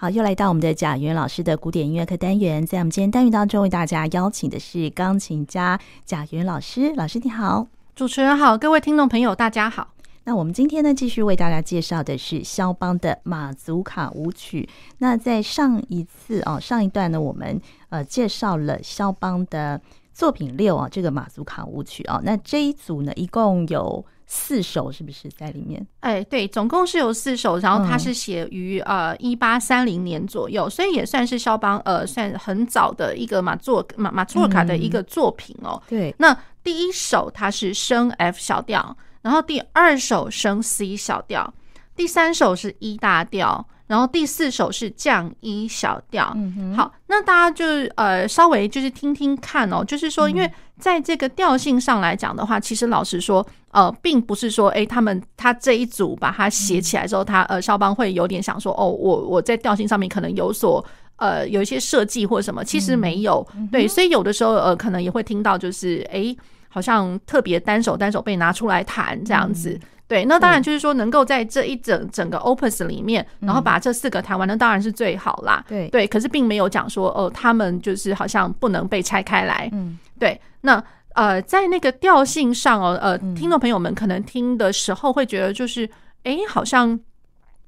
好，又来到我们的贾元老师的古典音乐课单元，在我们今天单元当中为大家邀请的是钢琴家贾元老师。老师你好，主持人好，各位听众朋友大家好。那我们今天呢，继续为大家介绍的是肖邦的马祖卡舞曲。那在上一次哦，上一段呢，我们呃介绍了肖邦的作品六啊，这个马祖卡舞曲啊。那这一组呢，一共有。四首是不是在里面？哎，对，总共是有四首，然后它是写于呃一八三零年左右，所以也算是肖邦呃算很早的一个马作马马祖尔卡的一个作品哦。对，那第一首它是升 F 小调，然后第二首升 C 小调，第三首是 E 大调。然后第四首是降一小调，嗯，好，那大家就呃稍微就是听听看哦，就是说，因为在这个调性上来讲的话，其实老实说，呃，并不是说，哎，他们他这一组把它写起来之后，他呃肖邦会有点想说，哦，我我在调性上面可能有所呃有一些设计或什么，其实没有，对，所以有的时候呃可能也会听到就是，哎，好像特别单手单手被拿出来弹这样子。对，那当然就是说，能够在这一整整个 opus 里面，然后把这四个谈完，那当然是最好啦。对对，可是并没有讲说，哦，他们就是好像不能被拆开来。嗯，对。那呃，在那个调性上哦，呃，听众朋友们可能听的时候会觉得，就是哎，好像。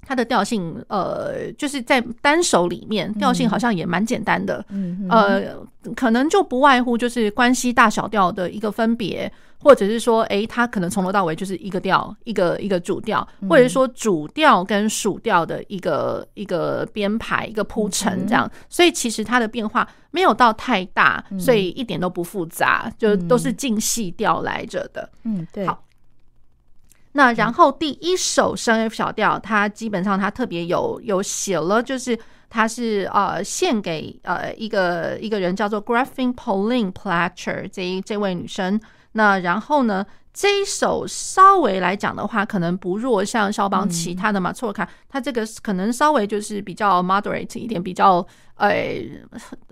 它的调性，呃，就是在单手里面，调性好像也蛮简单的，嗯，呃，可能就不外乎就是关系大小调的一个分别，或者是说，诶，它可能从头到尾就是一个调，一个一个主调，或者是说主调跟属调的一个一个编排，一个铺陈这样，所以其实它的变化没有到太大，所以一点都不复杂，就都是进细调来着的，嗯，对，好。那然后第一首升 F 小调，它基本上它特别有有写了，就是它是呃献给呃一个一个人叫做 Gräfin Pauline Platscher 这一这位女生。那然后呢，这一首稍微来讲的话，可能不弱像肖邦其他的马祖尔卡，它这个可能稍微就是比较 moderate 一点，比较呃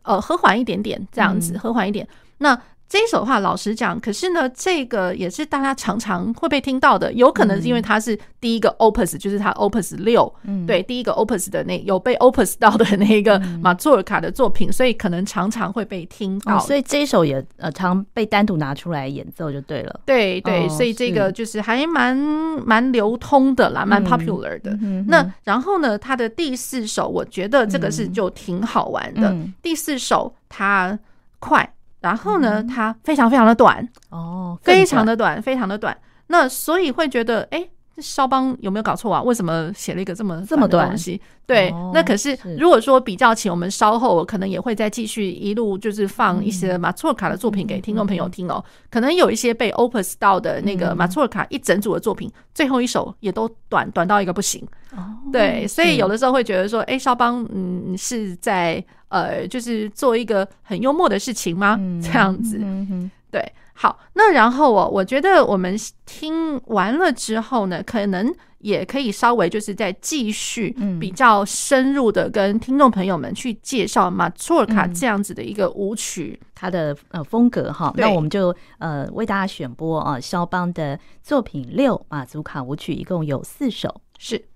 呃和缓一点点这样子，和缓一点。那这一首的话，老实讲，可是呢，这个也是大家常常会被听到的，有可能是因为它是第一个 opus，就是它 opus 六，嗯，对，第一个 opus 的那有被 opus 到的那个 马祖尔卡的作品，所以可能常常会被听到。所以这一首也呃常被单独拿出来演奏就对了。对对，所以这个就是还蛮蛮流通的啦，蛮 popular 的。那然后呢，它的第四首，我觉得这个是就挺好玩的。第四首它快。然后呢，它非常非常的短哦，非常的短，非常的短。那所以会觉得，哎，这肖邦有没有搞错啊？为什么写了一个这么这么短的东西？对，那可是如果说比较起，我们稍后可能也会再继续一路就是放一些马祖尔卡的作品给听众朋友听哦。可能有一些被 opus 到的那个马祖尔卡一整组的作品，最后一首也都短短到一个不行。对，所以有的时候会觉得说，哎，肖邦嗯是在。呃，就是做一个很幽默的事情吗？这样子，对，好，那然后我我觉得我们听完了之后呢，可能也可以稍微就是再继续比较深入的跟听众朋友们去介绍马祖尔卡这样子的一个舞曲，它的呃风格哈。那我们就呃为大家选播啊，肖邦的作品六马祖卡舞曲，一共有四首，是。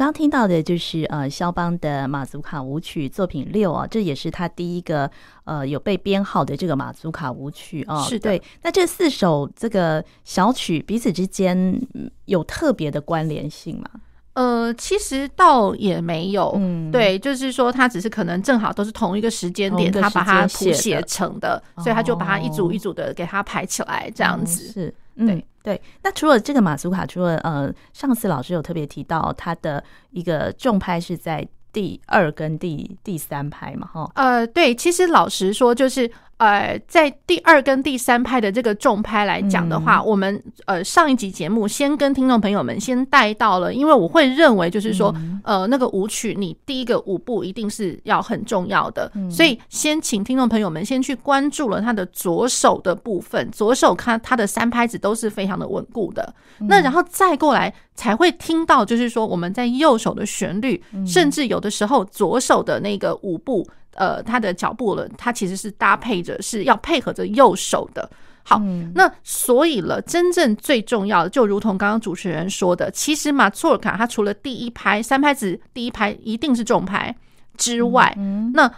刚刚听到的就是呃，肖邦的马祖卡舞曲作品六啊，这也是他第一个呃有被编号的这个马祖卡舞曲啊。是的。对，那这四首这个小曲彼此之间有特别的关联性吗？呃，其实倒也没有，嗯，对，就是说他只是可能正好都是同一个时间点，他把它谱写成的，所以他就把它一组一组的给它排起来，这样子。是，对对。那除了这个马祖卡，除了呃，上次老师有特别提到他的一个重拍是在第二跟第第三拍嘛，哈。呃，对，其实老实说就是。呃，在第二跟第三拍的这个重拍来讲的话，嗯、我们呃上一集节目先跟听众朋友们先带到了，因为我会认为就是说，嗯、呃，那个舞曲你第一个舞步一定是要很重要的，嗯、所以先请听众朋友们先去关注了他的左手的部分，左手看他的三拍子都是非常的稳固的，嗯、那然后再过来才会听到就是说我们在右手的旋律，嗯、甚至有的时候左手的那个舞步。呃，他的脚步了，他其实是搭配着，是要配合着右手的。好，嗯、那所以了，真正最重要的，就如同刚刚主持人说的，其实马祖尔卡它除了第一拍三拍子，第一拍一定是重拍之外，那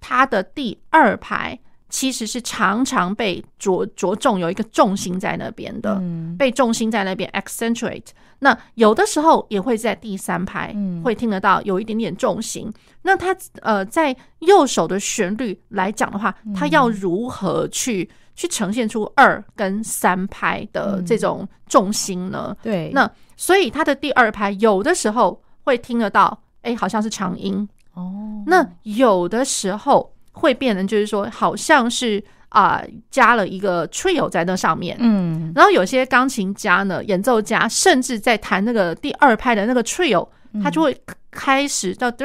它的第二拍其实是常常被着着重有一个重心在那边的，嗯、被重心在那边 accentuate。那有的时候也会在第三拍，会听得到有一点点重心。嗯、那它呃，在右手的旋律来讲的话，它要如何去、嗯、去呈现出二跟三拍的这种重心呢？嗯、对，那所以它的第二拍有的时候会听得到，哎，好像是长音哦。那有的时候会变成就是说，好像是。啊、呃，加了一个 trio 在那上面，嗯，然后有些钢琴家呢，演奏家甚至在弹那个第二拍的那个 trio，他就会开始到噔，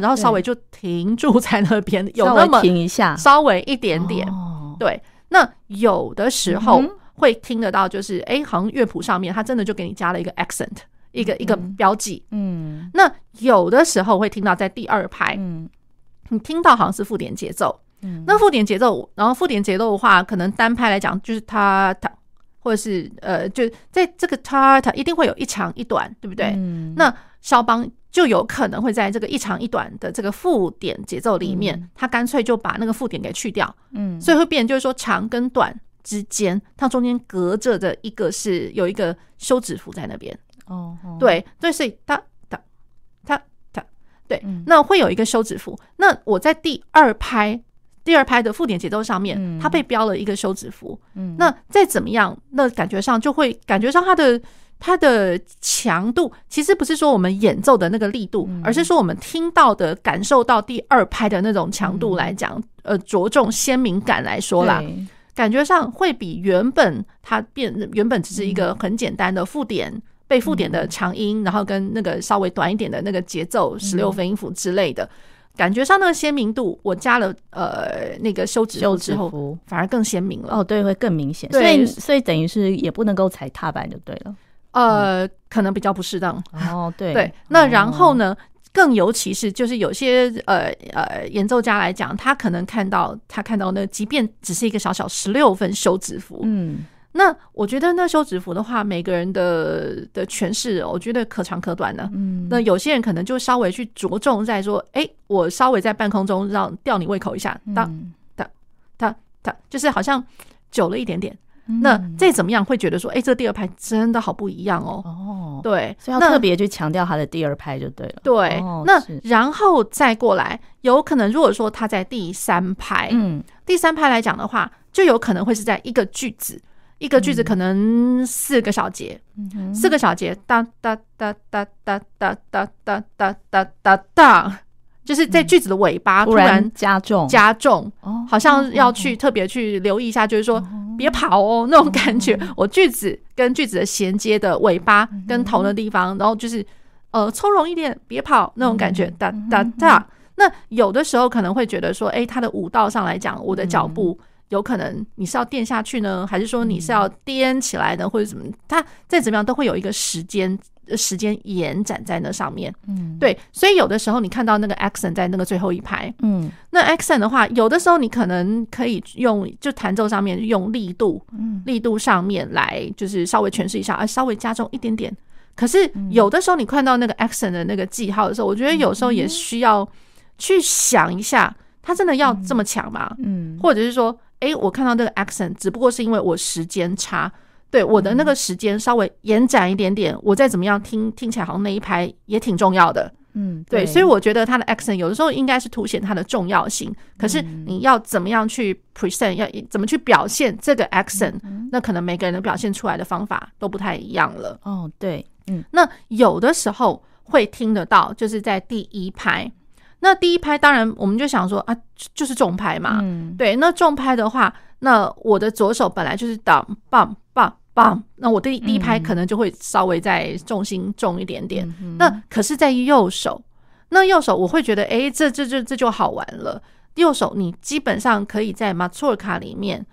然后稍微就停住在那边，有那么停一下，稍微一点点，对。那有的时候会听得到，就是哎，好像乐谱上面他真的就给你加了一个 accent，一个一个标记，嗯。那有的时候会听到在第二拍，嗯，你听到好像是附点节奏。那附点节奏，然后附点节奏的话，可能单拍来讲就是它它，或者是呃，就在这个它它一定会有一长一短，对不对？嗯、那肖邦就有可能会在这个一长一短的这个附点节奏里面，他干脆就把那个附点给去掉，嗯，所以会变就是说长跟短之间，它中间隔着的一个是有一个休止符在那边，哦，哦。对，对，所以它它它它，对，嗯、那会有一个休止符。那我在第二拍。第二拍的附点节奏上面，它被标了一个休止符。嗯，那再怎么样，那感觉上就会感觉上它的它的强度，其实不是说我们演奏的那个力度，而是说我们听到的、感受到第二拍的那种强度来讲，呃，着重鲜明感来说啦，感觉上会比原本它变原本只是一个很简单的附点被附点的长音，然后跟那个稍微短一点的那个节奏十六分音符之类的。感觉上那个鲜明度，我加了呃那个休止符之后，反而更鲜明了。哦，对，会更明显。所以所以等于是也不能够踩踏板就对了。呃，可能比较不适当。哦，对对。那然后呢，更尤其是就是有些呃呃演奏家来讲，他可能看到他看到那，即便只是一个小小十六分休止符，嗯。那我觉得那休止符的话，每个人的的诠释，我觉得可长可短呢。嗯，那有些人可能就稍微去着重在说，哎、欸，我稍微在半空中让吊你胃口一下，当当当当，就是好像久了一点点。嗯、那再怎么样会觉得说，哎、欸，这第二拍真的好不一样哦。哦，对，所以要特别去强调他的第二拍就对了。对，哦、那然后再过来，有可能如果说他在第三拍，嗯，第三拍来讲的话，就有可能会是在一个句子。一个句子可能四个小节，四个小节，哒哒哒哒哒哒哒哒哒哒哒哒，就是在句子的尾巴突然加重。加重，好像要去特别去留意一下，就是说别跑哦那种感觉。我句子跟句子的衔接的尾巴跟头的地方，然后就是呃从容一点，别跑那种感觉，哒哒哒。那有的时候可能会觉得说，哎，他的舞蹈上来讲，我的脚步。有可能你是要垫下去呢，还是说你是要颠起来的，或者怎么？它再怎么样都会有一个时间时间延展在那上面。嗯，对，所以有的时候你看到那个 accent 在那个最后一排，嗯，那 accent 的话，有的时候你可能可以用就弹奏上面用力度，嗯，力度上面来就是稍微诠释一下，啊，稍微加重一点点。可是有的时候你看到那个 accent 的那个记号的时候，我觉得有时候也需要去想一下，他真的要这么强吗？嗯，或者是说，哎，我看到这个 accent 只不过是因为我时间差，对我的那个时间稍微延展一点点，我再怎么样听听起来好像那一拍也挺重要的。嗯，对，所以我觉得他的 accent 有的时候应该是凸显它的重要性。可是你要怎么样去 present，要怎么去表现这个 accent，那可能每个人的表现出来的方法都不太一样了。哦，对，嗯，那有的时候会听得到，就是在第一拍。那第一拍当然我们就想说啊，就是重拍嘛。嗯，对，那重拍的话，那我的左手本来就是当棒棒。棒，那我第第一拍可能就会稍微再重心重一点点。嗯、那可是，在右手，那右手我会觉得，哎、欸，这这这这就好玩了。右手你基本上可以在马祖尔卡里面，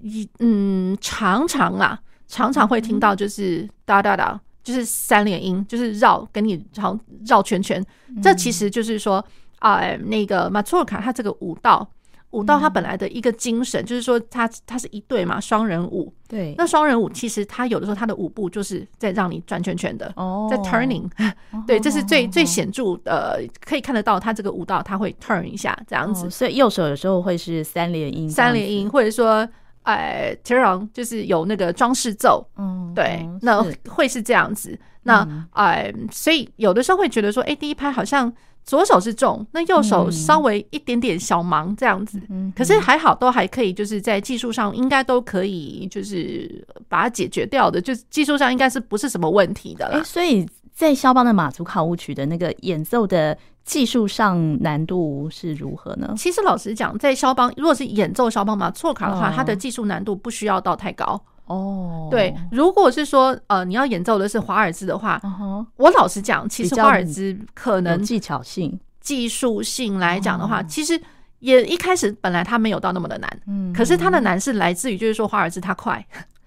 一嗯，常常啊，常常会听到就是哒哒哒，就是三连音，就是绕，跟你绕绕圈圈。这其实就是说，啊、呃，那个马祖尔卡他这个舞蹈。舞蹈它本来的一个精神就是说，他他是一对嘛，双人舞。对，那双人舞其实他有的时候他的舞步就是在让你转圈圈的，哦在 turning。对，这是最最显著的，可以看得到他这个舞蹈他会 turn 一下这样子。所以右手有时候会是三连音，三连音，或者说哎 turn 就是有那个装饰奏。嗯，对，那会是这样子。那哎，所以有的时候会觉得说，哎，第一拍好像。左手是重，那右手稍微一点点小忙这样子，嗯、可是还好，都还可以，就是在技术上应该都可以，就是把它解决掉的，就技术上应该是不是什么问题的啦。欸、所以在肖邦的马祖卡舞曲的那个演奏的技术上难度是如何呢？其实老实讲，在肖邦如果是演奏肖邦马错卡的话，它的技术难度不需要到太高。哦，对，如果是说呃你要演奏的是华尔兹的话，我老实讲，其实华尔兹可能技巧性、技术性来讲的话，其实也一开始本来它没有到那么的难，嗯，可是它的难是来自于就是说华尔兹它快，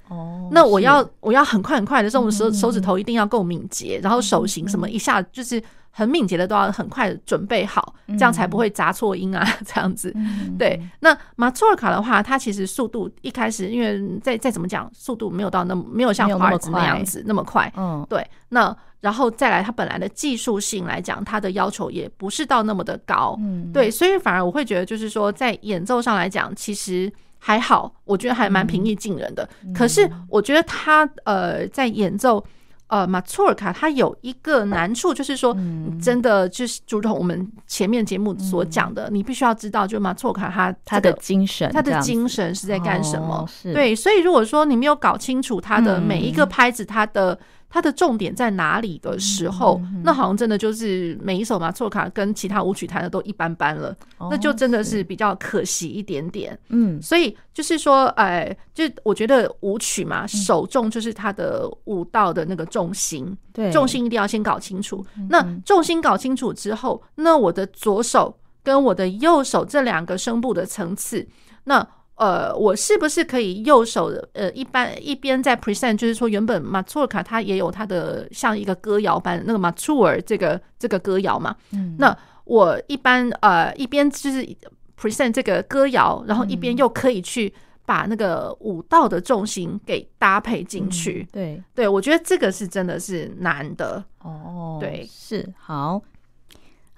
哦，那我要我要很快很快的时候，手手指头一定要够敏捷，然后手型什么一下就是。很敏捷的都要很快的准备好，这样才不会砸错音啊，这样子。对，那马祖尔卡的话，它其实速度一开始，因为再再怎么讲，速度没有到那么没有像华尔兹那样子那么快。嗯，对。那然后再来，它本来的技术性来讲，它的要求也不是到那么的高。嗯，对，所以反而我会觉得，就是说在演奏上来讲，其实还好，我觉得还蛮平易近人的。可是我觉得他呃在演奏。呃，马祖尔卡他有一个难处，就是说，真的就是，如同我们前面节目所讲的，你必须要知道，就马祖尔卡他他的精神，他的精神是在干什么？对，所以如果说你没有搞清楚他的每一个拍子，他的。它的重点在哪里的时候，那好像真的就是每一首马错卡跟其他舞曲弹的都一般般了，那就真的是比较可惜一点点。嗯，所以就是说，哎，就我觉得舞曲嘛，首重就是它的舞蹈的那个重心，对，重心一定要先搞清楚。那重心搞清楚之后，那我的左手跟我的右手这两个声部的层次，那。呃，我是不是可以右手的？呃，一般一边在 present，就是说原本马祖尔卡它也有它的像一个歌谣般的那个马祖尔这个这个歌谣嘛。嗯。那我一般呃一边就是 present 这个歌谣，然后一边又可以去把那个舞蹈的重心给搭配进去。嗯、对对，我觉得这个是真的是难的。哦，对，是好。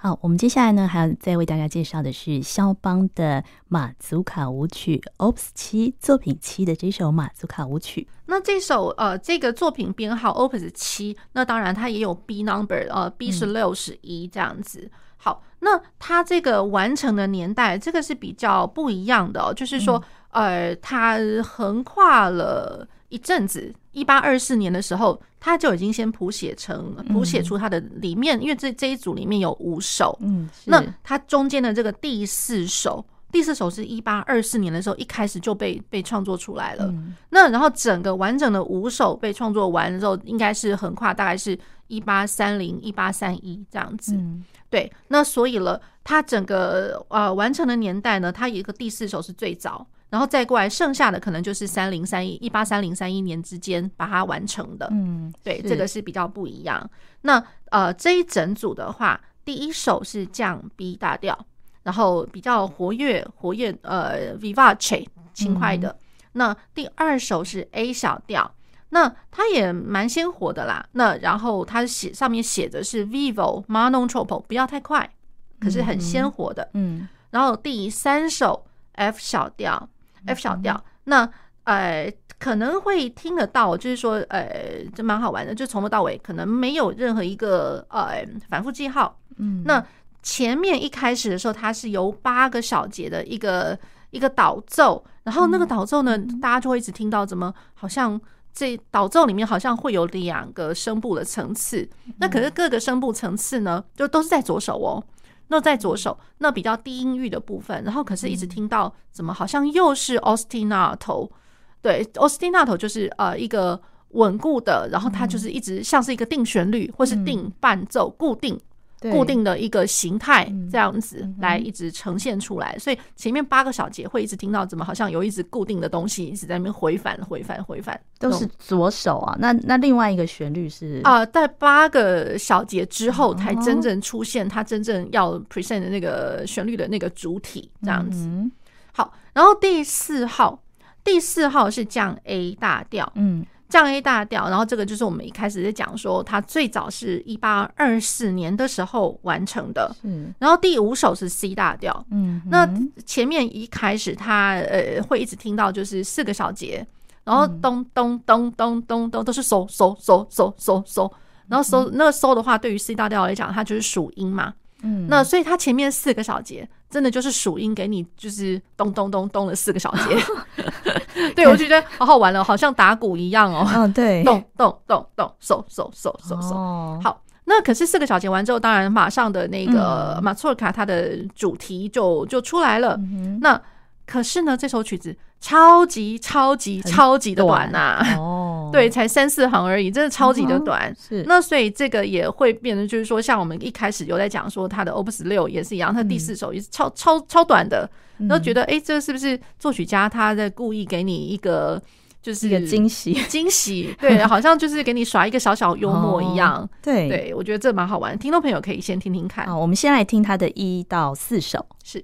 好，我们接下来呢，还要再为大家介绍的是肖邦的马祖卡舞曲 Opus 七作品七的这首马祖卡舞曲。那这首呃，这个作品编号 Opus 七，那当然它也有 B number，呃，B 是六十一这样子。嗯、好，那它这个完成的年代，这个是比较不一样的哦，就是说，呃，它横跨了一阵子。一八二四年的时候，他就已经先谱写成谱写出他的里面，因为这这一组里面有五首，嗯，那他中间的这个第四首，第四首是一八二四年的时候一开始就被被创作出来了。那然后整个完整的五首被创作完之后，应该是横跨大概是一八三零一八三一这样子。对，那所以了，他整个呃完成的年代呢，他有一个第四首是最早。然后再过来，剩下的可能就是三零三一一八三零三一年之间把它完成的。嗯，对，这个是比较不一样。那呃，这一整组的话，第一首是降 B 大调，然后比较活跃活跃，呃，vivace 轻快的。那第二首是 A 小调，那它也蛮鲜活的啦。那然后它写上面写的是 Vivo ma non troppo，不要太快，可是很鲜活的。嗯。然后第三首 F 小调，F 小调，那呃可能会听得到，就是说呃这蛮好玩的，就从头到尾可能没有任何一个呃反复记号。嗯。那前面一开始的时候，它是由八个小节的一个一个导奏，然后那个导奏呢，大家就会一直听到怎么好像这导奏里面好像会有两个声部的层次，那可是各个声部层次呢，就都是在左手哦。那在左手那比较低音域的部分，然后可是一直听到怎么好像又是 ostinato，对，ostinato 就是呃一个稳固的，然后它就是一直像是一个定旋律或是定伴奏固定。固定的一个形态，这样子来一直呈现出来，所以前面八个小节会一直听到怎么好像有一直固定的东西一直在那边回返、回返、回返，都是左手啊。那那另外一个旋律是？啊，在八个小节之后才真正出现它真正要 present 的那个旋律的那个主体，这样子。好，然后第四号，第四号是降 A 大调，嗯。降 A 大调，然后这个就是我们一开始在讲说，它最早是一八二四年的时候完成的。嗯，然后第五首是 C 大调。嗯，那前面一开始它呃会一直听到就是四个小节，然后咚咚咚咚咚咚都是嗦嗦嗦嗦嗦嗦，然后嗦那个嗦的话，对于 C 大调来讲，它就是属音嘛。嗯，那所以它前面四个小节真的就是属音给你，就是咚咚咚咚了四个小节。对，我就觉得好好玩了，好像打鼓一样哦。嗯，对，咚咚咚咚，嗖嗖嗖嗖嗖。好，那可是四个小节完之后，当然马上的那个马祖卡它的主题就就出来了。那可是呢，这首曲子超级超级超级的短呐。哦，对，才三四行而已，真的超级的短。是那所以这个也会变得，就是说，像我们一开始有在讲说他的 Opus 六也是一样，他第四首也是超超超短的。然觉得，哎，这是不是作曲家他在故意给你一个，就是一个惊喜，惊喜？对，好像就是给你耍一个小小幽默一样。对对，我觉得这蛮好玩，听众朋友可以先听听看。我们先来听他的一到四首。是。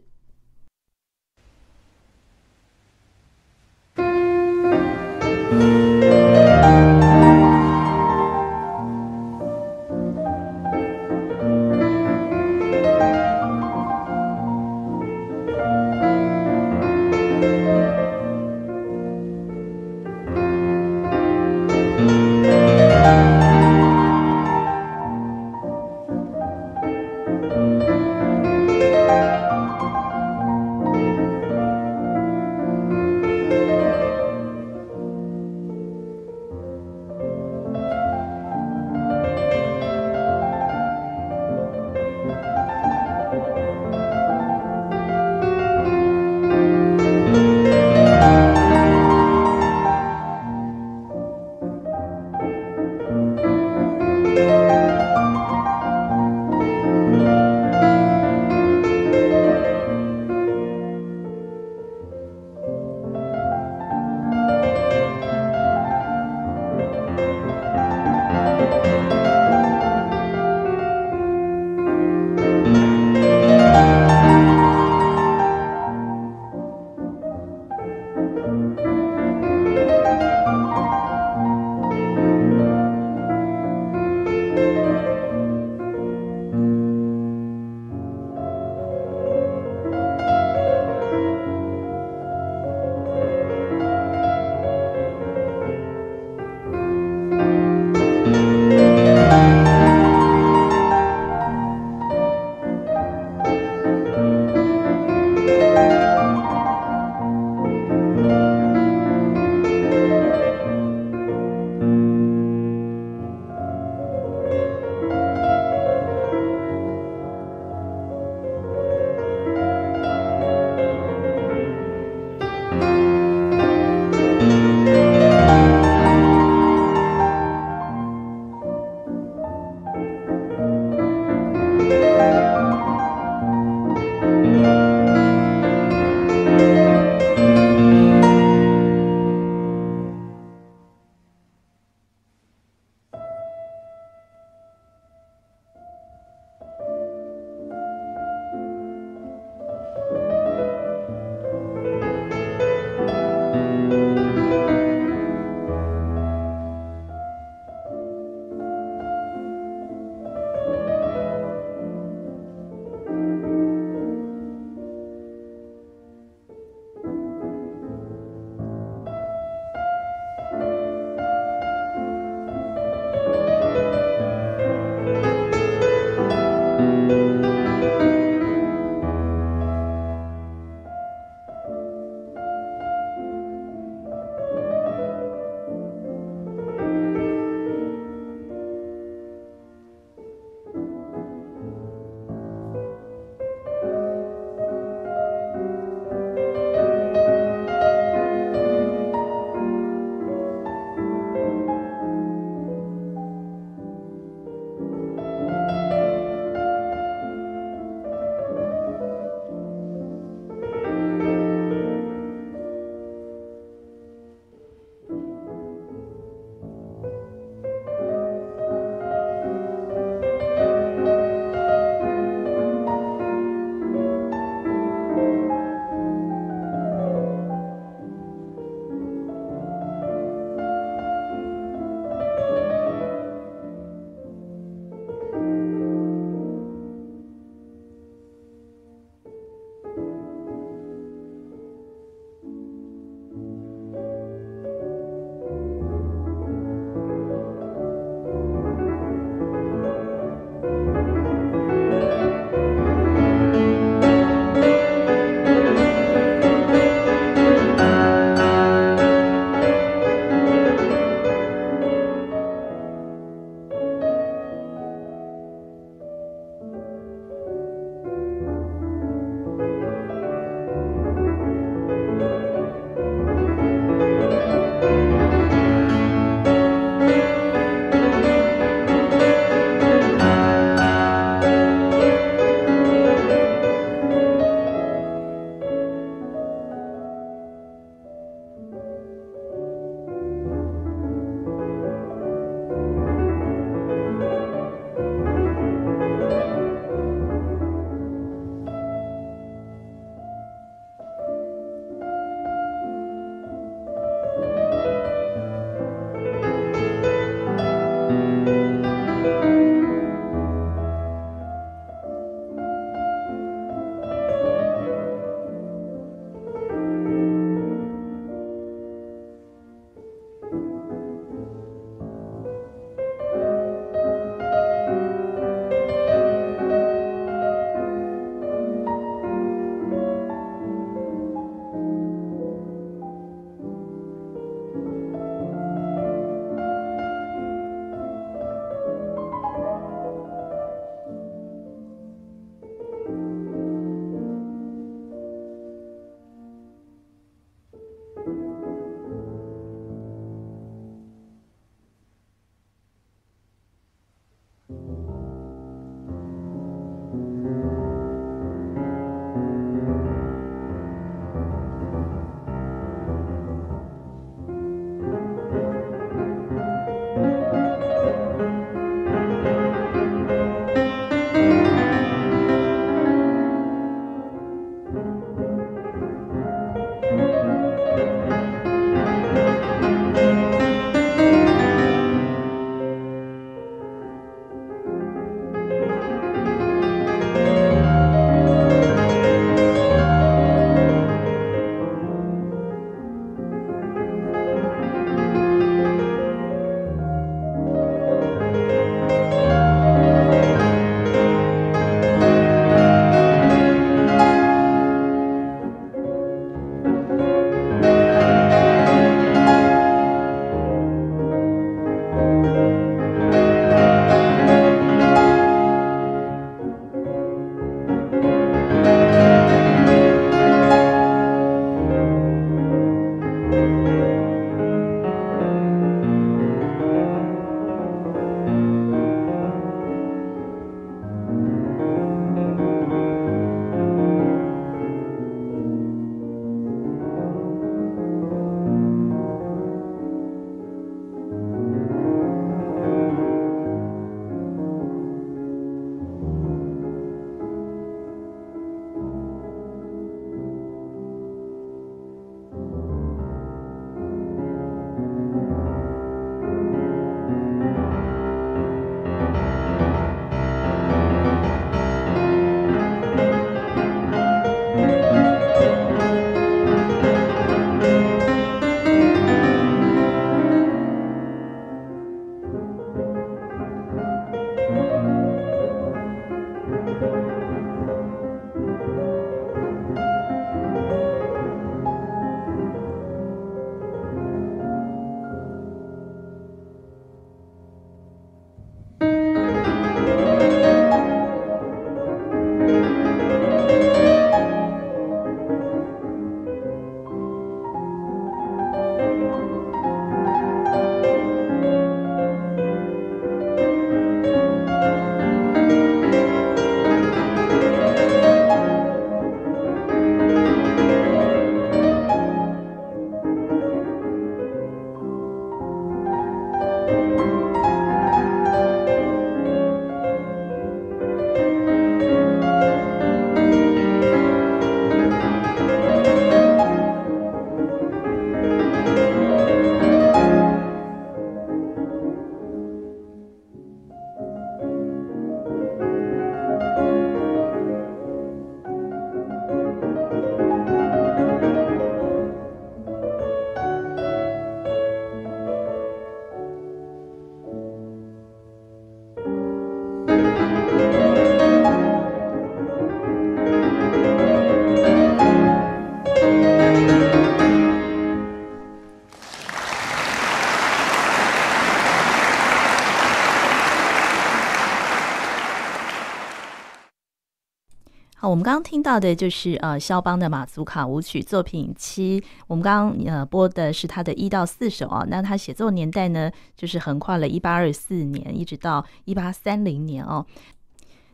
我们刚刚听到的就是呃肖邦的马祖卡舞曲作品七，我们刚刚呃播的是他的一到四首啊。那他写作年代呢，就是横跨了一八二四年一直到一八三零年哦。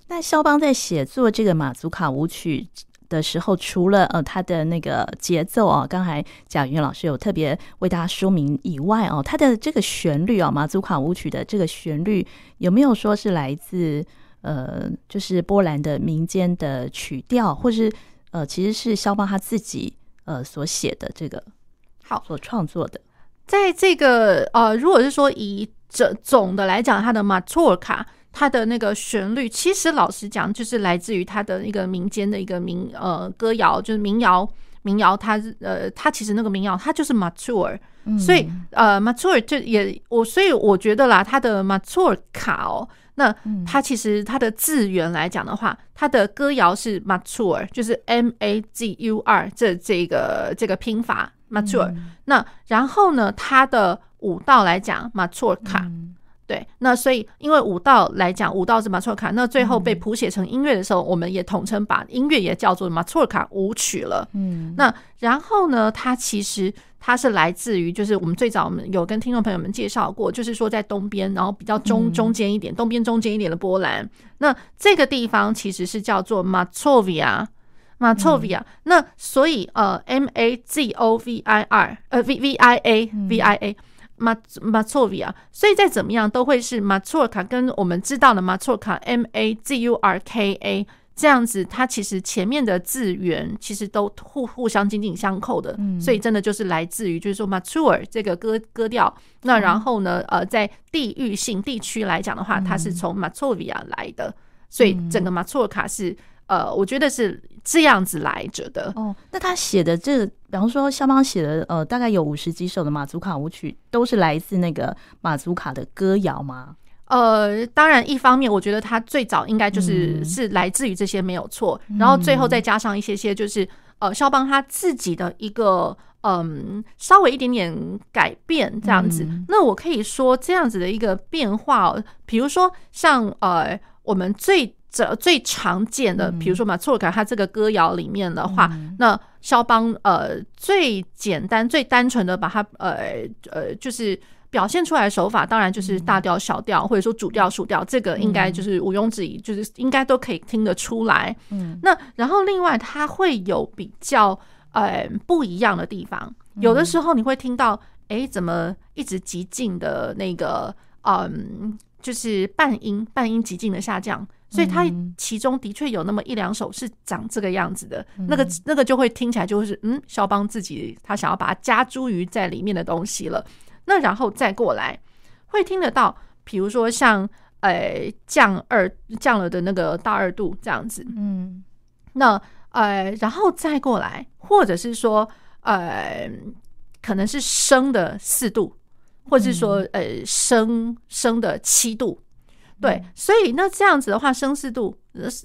那肖邦在写作这个马祖卡舞曲的时候，除了呃他的那个节奏啊，刚才贾云老师有特别为大家说明以外哦，他的这个旋律啊，马祖卡舞曲的这个旋律有没有说是来自？呃，就是波兰的民间的曲调，或是呃，其实是肖邦他自己呃所写的这个好所创作的。在这个呃，如果是说以整总的来讲，他的马托尔卡，他的那个旋律，其实老实讲，就是来自于他的一个民间的一个民呃歌谣，就是民谣民谣。他呃，他其实那个民谣，他就是马祖尔，嗯、所以呃，马祖尔就也我，所以我觉得啦，他的马祖尔卡哦。那它其实它的字源来讲的话，它的歌谣是 mature，就是 M A G U R 这这个这个拼法 mature。那然后呢，它的舞蹈来讲 mature 卡。对，那所以因为舞蹈来讲，舞蹈是马祖卡，那最后被谱写成音乐的时候，嗯、我们也统称把音乐也叫做马祖卡舞曲了。嗯，那然后呢，它其实它是来自于，就是我们最早我们有跟听众朋友们介绍过，就是说在东边，然后比较中中间一点，东边中间一点的波兰，那这个地方其实是叫做马祖维亚，马祖维亚。那所以呃，M A Z O V I R，呃，V V I A V I A。马马祖维亚，所以再怎么样都会是马祖尔卡，跟我们知道的马祖尔卡 M A Z U R K A 这样子，它其实前面的字源其实都互互相紧紧相扣的，嗯、所以真的就是来自于就是说马祖尔这个歌歌调。那然后呢，呃，在地域性地区来讲的话，它是从马祖维亚来的，所以整个马祖尔卡是。呃，我觉得是这样子来着的哦。那他写的这个，比方说肖邦写的，呃，大概有五十几首的马祖卡舞曲，都是来自那个马祖卡的歌谣吗？呃，当然，一方面我觉得他最早应该就是、嗯、是来自于这些没有错，然后最后再加上一些些，就是呃，肖邦他自己的一个嗯，稍微一点点改变这样子。嗯、那我可以说这样子的一个变化，比如说像呃，我们最。这最常见的，比如说马祖尔卡，他这个歌谣里面的话，嗯、那肖邦呃最简单、最单纯的把它呃呃就是表现出来的手法，当然就是大调、小调，或者说主调、属调，这个应该就是毋庸置疑，就是应该都可以听得出来。嗯，那然后另外它会有比较呃不一样的地方，有的时候你会听到，哎，怎么一直极进的那个嗯，就是半音半音极进的下降。所以它其中的确有那么一两首是长这个样子的，那个那个就会听起来就是嗯，肖邦自己他想要把它加诸于在里面的东西了。那然后再过来会听得到，比如说像呃降二降了的那个大二度这样子，嗯，那呃然后再过来，或者是说呃可能是升的四度，或者是说呃升升的七度。对，所以那这样子的话，升四度，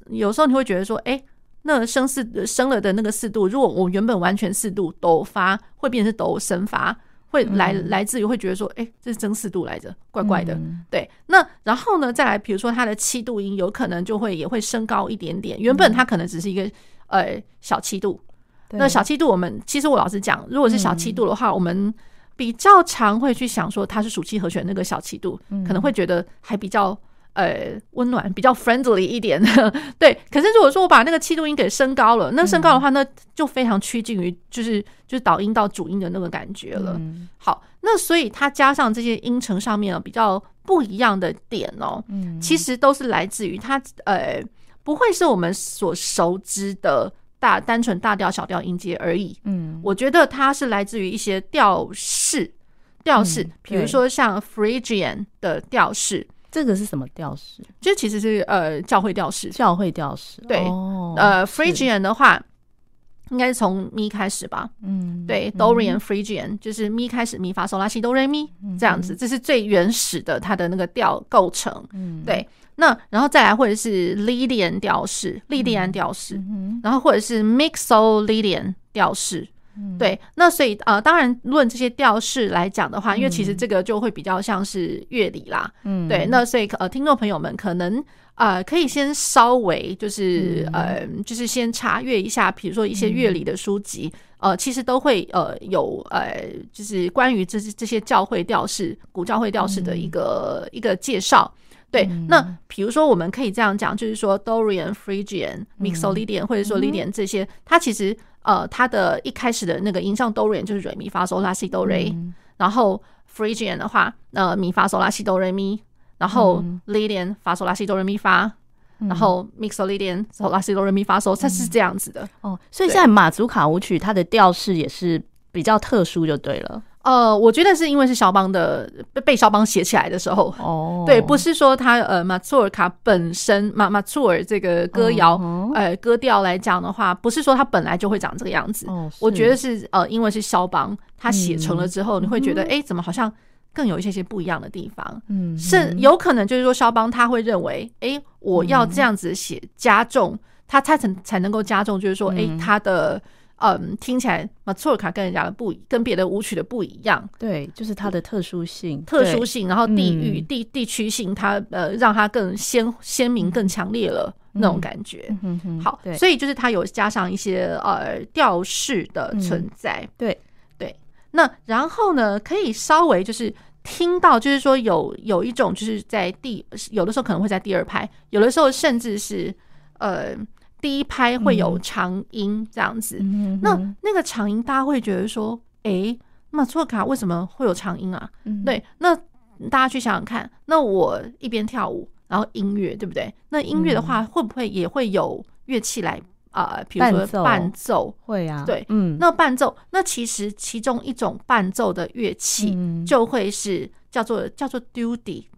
有时候你会觉得说，哎，那升四升了的那个四度，如果我原本完全四度抖发，会变成抖升发，会来来自于会觉得说，哎，这是增四度来着，怪怪的。对，那然后呢，再来，比如说它的七度音，有可能就会也会升高一点点，原本它可能只是一个呃小七度，那小七度我们其实我老实讲，如果是小七度的话，我们比较常会去想说它是属七和弦那个小七度，可能会觉得还比较。呃，温暖比较 friendly 一点的，对。可是如果说我把那个气度音给升高了，那升高的话，那就非常趋近于就是就是导音到主音的那个感觉了。嗯、好，那所以它加上这些音程上面比较不一样的点哦，嗯，其实都是来自于它呃，不会是我们所熟知的大单纯大调小调音阶而已。嗯，我觉得它是来自于一些调式调式，比如说像 Phrygian 的调式。这个是什么调式？这其实是呃教会调式，教会调式。对，哦、呃，Phrygian 的话，应该是从咪开始吧？嗯，对，Dorian Phrygian 就是咪开始，咪发嗦拉西哆瑞咪这样子，这是最原始的它的那个调构成。嗯，对。那然后再来，或者是 Lydian 调式，利蒂安调式，嗯、然后或者是 Mixolydian 调式。嗯、对，那所以呃，当然论这些调式来讲的话，因为其实这个就会比较像是乐理啦，嗯，对，那所以呃，听众朋友们可能呃可以先稍微就是、嗯、呃，就是先查阅一下，比如说一些乐理的书籍，嗯、呃，其实都会呃有呃，就是关于这这些教会调式、古教会调式的一个、嗯、一个介绍。对，那比如说我们可以这样讲，就是说 Dorian、Phrygian、Mixolydian 或者说 Lydian 这些，它其实呃，它的一开始的那个音，上 Dorian 就是瑞咪发嗦拉西哆瑞，然后 Phrygian 的话，呃，咪发嗦拉西哆瑞咪，然后 Lydian 发嗦拉西哆瑞咪发，然后 Mixolydian 嗦拉西哆瑞咪发嗦，它是这样子的。哦，所以现在马祖卡舞曲它的调式也是比较特殊，就对了。呃，我觉得是因为是肖邦的被肖邦写起来的时候，哦，对，不是说他呃马祖尔卡本身马马祖尔这个歌谣、哦、呃歌调来讲的话，不是说他本来就会长这个样子。哦，我觉得是呃，因为是肖邦他写成了之后，嗯、你会觉得哎、嗯，怎么好像更有一些些不一样的地方？嗯，是有可能就是说肖邦他会认为，哎，我要这样子写加重，他他才才能够加重，就是说，哎，他的。嗯，听起来马祖尔卡跟人家的不跟别的舞曲的不一样，对，就是它的特殊性，特殊性，然后地域、嗯、地地区性，它呃让它更鲜鲜明、更强烈了那种感觉。嗯嗯，好，所以就是它有加上一些呃调式的存在。嗯、对。对，那然后呢，可以稍微就是听到，就是说有有一种就是在第有的时候可能会在第二拍，有的时候甚至是呃。第一拍会有长音这样子，嗯、那那个长音大家会觉得说，哎、欸，马错卡为什么会有长音啊？嗯、对，那大家去想想看，那我一边跳舞，然后音乐，对不对？那音乐的话，会不会也会有乐器来啊？比、呃、如说伴奏，会啊，对，嗯，那伴奏，那其实其中一种伴奏的乐器就会是叫做叫做 Dudy，D U D Y，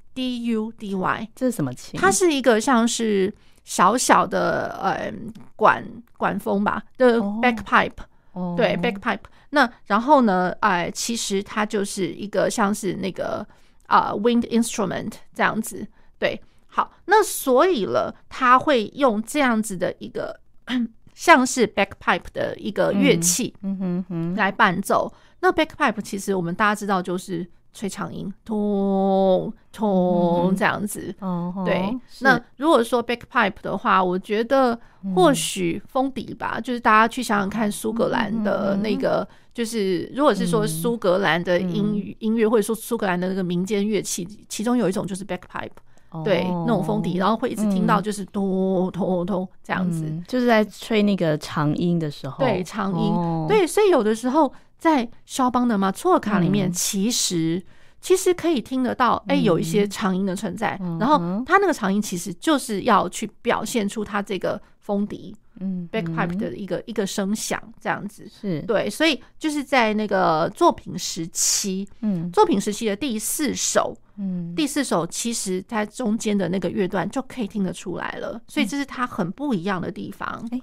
这是什么琴？它是一个像是。小小的呃管管风吧的 bagpipe，oh. 对 backpipe。那然后呢，哎、呃，其实它就是一个像是那个啊、呃、wind instrument 这样子。对，好，那所以了，他会用这样子的一个 像是 backpipe 的一个乐器，嗯哼哼，来伴奏。那 backpipe 其实我们大家知道就是。吹长音，咚咚这样子。嗯、对，那如果说 backpipe 的话，我觉得或许封底吧、嗯，就是大家去想想看，苏格兰的那个，就是如果是说苏格兰的音音乐，或者说苏格兰的那个民间乐器，其中有一种就是 bagpipe，、哦、对，那种风笛，然后会一直听到就是咚咚咚这样子、嗯，就是在吹那个长音的时候，对，长音，哦、对，所以有的时候。在肖邦的马祖尔卡里面，其实、嗯、其实可以听得到，哎、欸，有一些长音的存在。嗯、然后他那个长音其实就是要去表现出他这个风笛，嗯，backpipe 的一个、嗯、一个声响，这样子。是。对。所以就是在那个作品时期，嗯，作品时期的第四首，嗯，第四首其实它中间的那个乐段就可以听得出来了。所以这是它很不一样的地方。哎、嗯。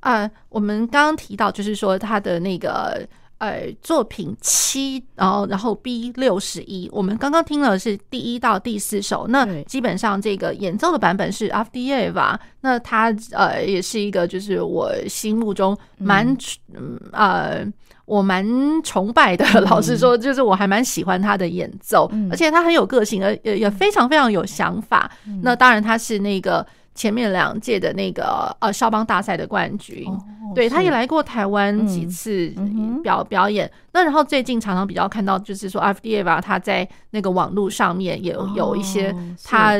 呃，我们刚刚提到，就是说他的那个呃作品七，然后然后 B 六十一，我们刚刚听了是第一到第四首，那基本上这个演奏的版本是 Avdeeva，那他呃也是一个就是我心目中蛮嗯呃我蛮崇拜的，老实说，就是我还蛮喜欢他的演奏，而且他很有个性，而也也非常非常有想法。那当然他是那个。前面两届的那个呃肖邦大赛的冠军，哦、对，他也来过台湾几次表、嗯、表演。那然后最近常常比较看到，就是说 Avdeeva 他在那个网络上面也有有一些，他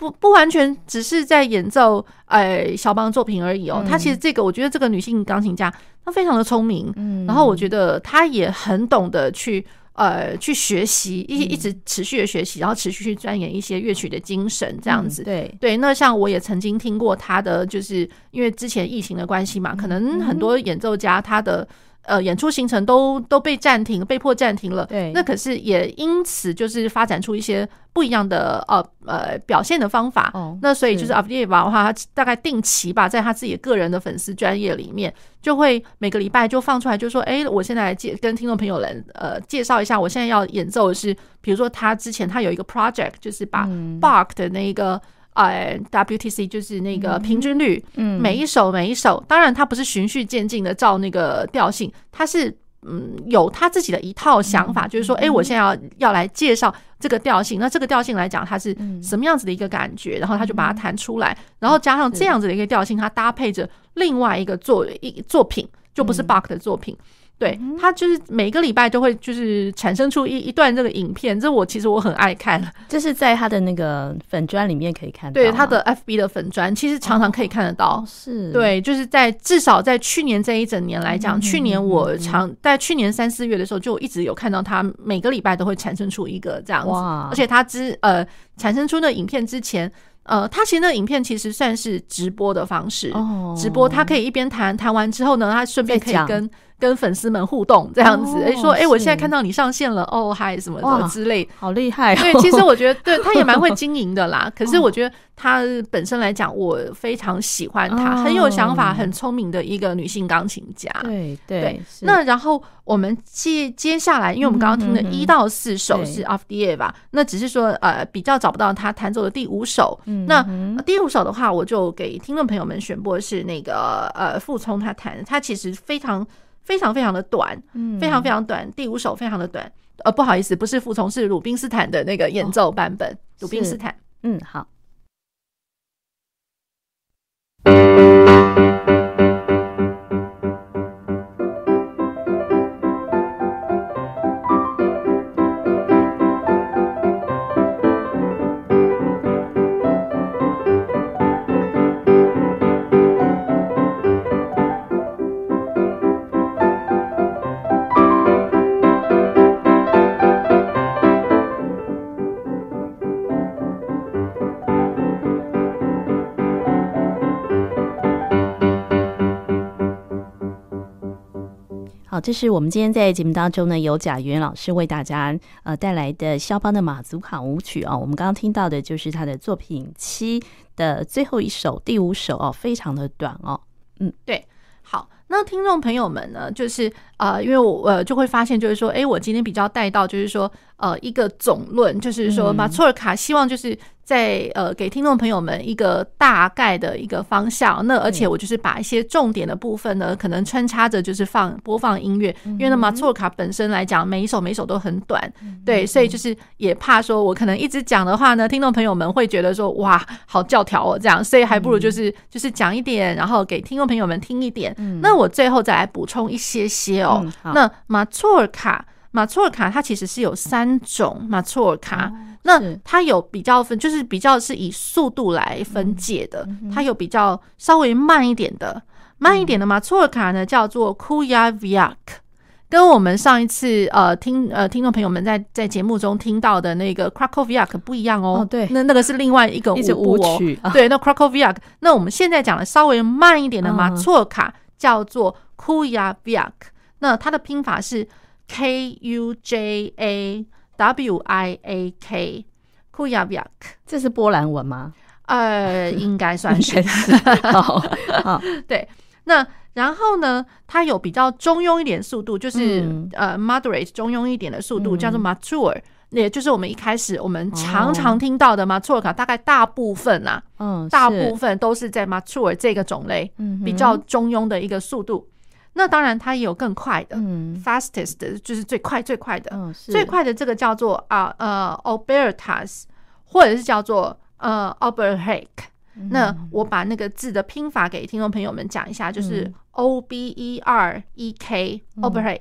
不不完全只是在演奏呃肖邦作品而已哦。他、嗯、其实这个我觉得这个女性钢琴家她非常的聪明，嗯，然后我觉得她也很懂得去。呃，去学习一一直持续的学习，然后持续去钻研一些乐曲的精神，这样子。嗯、对对，那像我也曾经听过她的，就是因为之前疫情的关系嘛，可能很多演奏家他的。呃，演出行程都都被暂停，被迫暂停了。对，那可是也因此就是发展出一些不一样的呃呃表现的方法。哦，那所以就是 Avdeeva 的话，他大概定期吧，在他自己个人的粉丝专业里面，就会每个礼拜就放出来，就说：“哎、欸，我现在来介跟听众朋友们呃介绍一下，我现在要演奏的是，比如说他之前他有一个 project，就是把 Bach 的那个。”呃 WTC 就是那个平均率，嗯，每一首每一首，当然它不是循序渐进的照那个调性，它是。嗯，有他自己的一套想法，嗯、就是说，哎、欸，我现在要要来介绍这个调性，那这个调性来讲，它是什么样子的一个感觉，然后他就把它弹出来，然后加上这样子的一个调性，它搭配着另外一个作一作品，就不是 Bach 的作品。对，他就是每个礼拜都会就是产生出一一段这个影片，这我其实我很爱看，这是在他的那个粉砖里面可以看到，对他的 FB 的粉砖，其实常常可以看得到。哦、是，对，就是在至少在去年这一整年来讲，嗯、去年我常在去年三四月的时候就一直有看到他每个礼拜都会产生出一个这样子，而且他之呃产生出那影片之前。呃，他其实那影片其实算是直播的方式，哦、直播他可以一边谈谈完之后呢，他顺便可以跟讲跟粉丝们互动这样子，哎、哦，说哎，欸、我现在看到你上线了，哦，嗨，什么什么之类，好厉害、哦。对，其实我觉得，对他也蛮会 经营的啦。可是我觉得他本身来讲，我非常喜欢他，哦、很有想法，很聪明的一个女性钢琴家。对对。那然后我们接接下来，因为我们刚刚听的一到四首是 Avdeeva 吧，那只是说呃比较找不到他弹奏的第五首。嗯、那第五首的话，我就给听众朋友们选播是那个呃傅聪他弹，他其实非常非常非常的短，嗯，非常非常短，第五首非常的短。呃，不好意思，不是服从，是鲁宾斯坦的那个演奏版本，鲁宾、哦、斯坦。嗯，好。这是我们今天在节目当中呢，由贾元老师为大家呃带来的肖邦的马祖卡舞曲哦。我们刚刚听到的就是他的作品七的最后一首，第五首哦，非常的短哦。嗯，对，好。那听众朋友们呢，就是呃，因为我呃就会发现，就是说，哎，我今天比较带到，就是说，呃，一个总论，就是说，马祖尔卡希望就是在呃给听众朋友们一个大概的一个方向。那而且我就是把一些重点的部分呢，可能穿插着就是放播放音乐，因为那，马祖尔卡本身来讲，每一首每一首都很短，对，所以就是也怕说我可能一直讲的话呢，听众朋友们会觉得说，哇，好教条哦，这样，所以还不如就是就是讲一点，然后给听众朋友们听一点。那我最后再来补充一些些哦。嗯、那马祖尔卡，马祖尔卡它其实是有三种马祖尔卡。哦、那它有比较分，就是比较是以速度来分解的。它有比较稍微慢一点的，慢一点的马错尔卡呢，叫做 Kujawiak，跟我们上一次呃听呃听众朋友们在在节目中听到的那个 Krakowiak 不一样哦。哦对，那那个是另外一个舞步哦。哦对，那 Krakowiak，那我们现在讲的稍微慢一点的马错尔卡。嗯叫做 Kujaviak，那它的拼法是 K U J A W I A K，Kujawiak，这是波兰文吗？呃，应该算是。好，对。那然后呢，它有比较中庸一点速度，就是、嗯、呃 moderate 中庸一点的速度，叫做 mature。也就是我们一开始我们常常听到的马祖尔卡，大概大部分啊，嗯，大部分都是在 mature 这个种类，比较中庸的一个速度。那当然它也有更快的，fastest 就是最快最快的，最快的这个叫做啊呃 Obertas，或者是叫做呃 Oberhek。那我把那个字的拼法给听众朋友们讲一下，就是 O B E R E K Oberhek。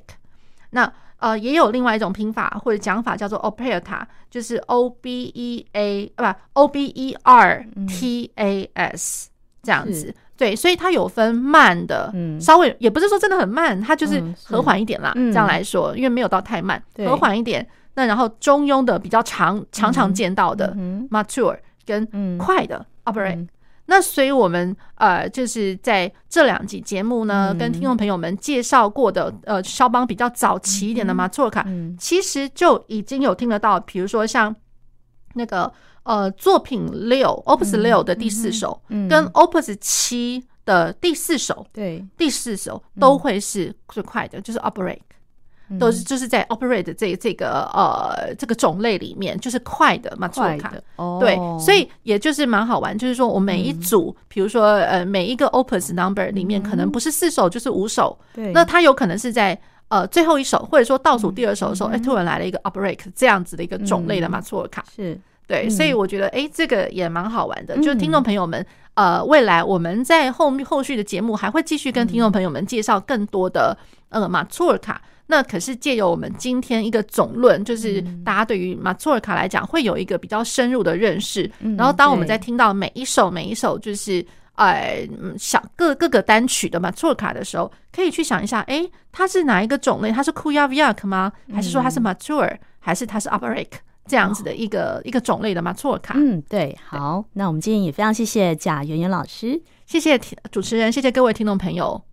那呃，也有另外一种拼法或者讲法叫做 operta，就是 O B E A 不 O B E R T A S 这样子。对，所以它有分慢的，稍微也不是说真的很慢，它就是和缓一点啦。这样来说，因为没有到太慢，和缓一点。那然后中庸的比较常常常见到的 mature 跟快的 operate。那所以，我们呃，就是在这两集节目呢，跟听众朋友们介绍过的呃，肖邦比较早期一点的马祖尔卡，其实就已经有听得到，比如说像那个呃，作品六，Opus 六的第四首，跟 Opus 七的第四首，对，第四首都会是最快的，就是 Operate。都是就是在 operate 这这个呃这个种类里面，就是快的马祖尔卡。哦，对，所以也就是蛮好玩，就是说我每一组，比如说呃每一个 opus number 里面，可能不是四首就是五首，对，那它有可能是在。呃，最后一首或者说倒数第二首的时候，哎、嗯，突然来了一个 operatic 这样子的一个种类的马祖尔卡，是对，嗯、所以我觉得哎，这个也蛮好玩的。嗯、就是听众朋友们，呃，未来我们在后后续的节目还会继续跟听众朋友们介绍更多的呃马祖尔卡。那可是借由我们今天一个总论，就是大家对于马祖尔卡来讲会有一个比较深入的认识。然后当我们在听到每一首每一首就是。哎，想各各个单曲的马祖尔卡的时候，可以去想一下，哎，它是哪一个种类？它是库亚维亚克吗？还是说它是马祖尔？还是它是 Operatic 这样子的一个、哦、一个种类的马祖尔卡？嗯，对，好，那我们今天也非常谢谢贾圆圆老师，谢谢主持人，谢谢各位听众朋友。